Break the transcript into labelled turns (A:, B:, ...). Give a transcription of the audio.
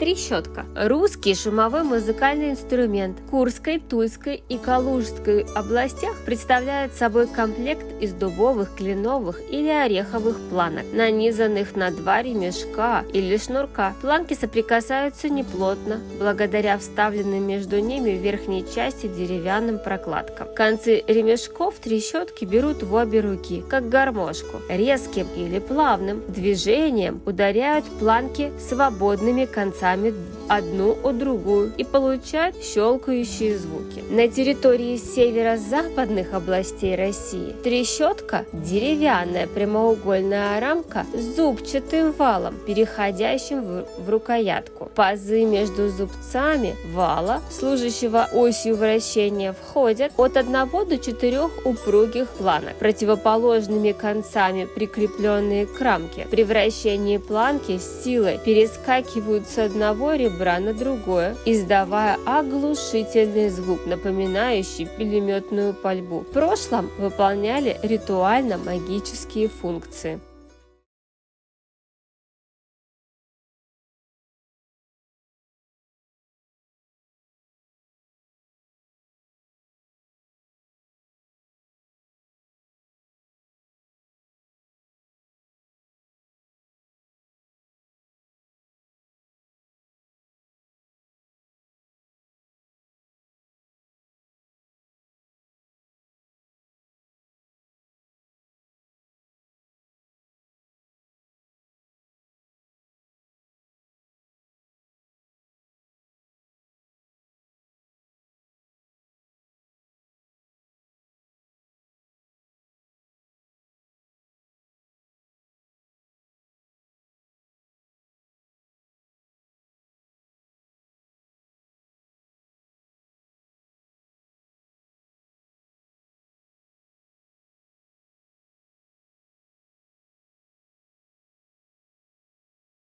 A: Трещотка. Русский шумовой музыкальный инструмент. В Курской, Тульской и Калужской областях представляет собой комплект из дубовых, кленовых или ореховых планок, нанизанных на два ремешка или шнурка. Планки соприкасаются неплотно, благодаря вставленным между ними в верхней части деревянным прокладкам. Концы ремешков трещотки берут в обе руки, как гармошку. Резким или плавным движением ударяют планки свободными концами концами одну о другую и получают щелкающие звуки. На территории северо-западных областей России трещотка – деревянная прямоугольная рамка с зубчатым валом, переходящим в, в рукоятку. Пазы между зубцами вала, служащего осью вращения, входят от 1 до 4 упругих планок, противоположными концами прикрепленные к рамке. При вращении планки с силой перескакивают с одного одного ребра на другое, издавая оглушительный звук, напоминающий пулеметную пальбу. В прошлом выполняли ритуально-магические функции.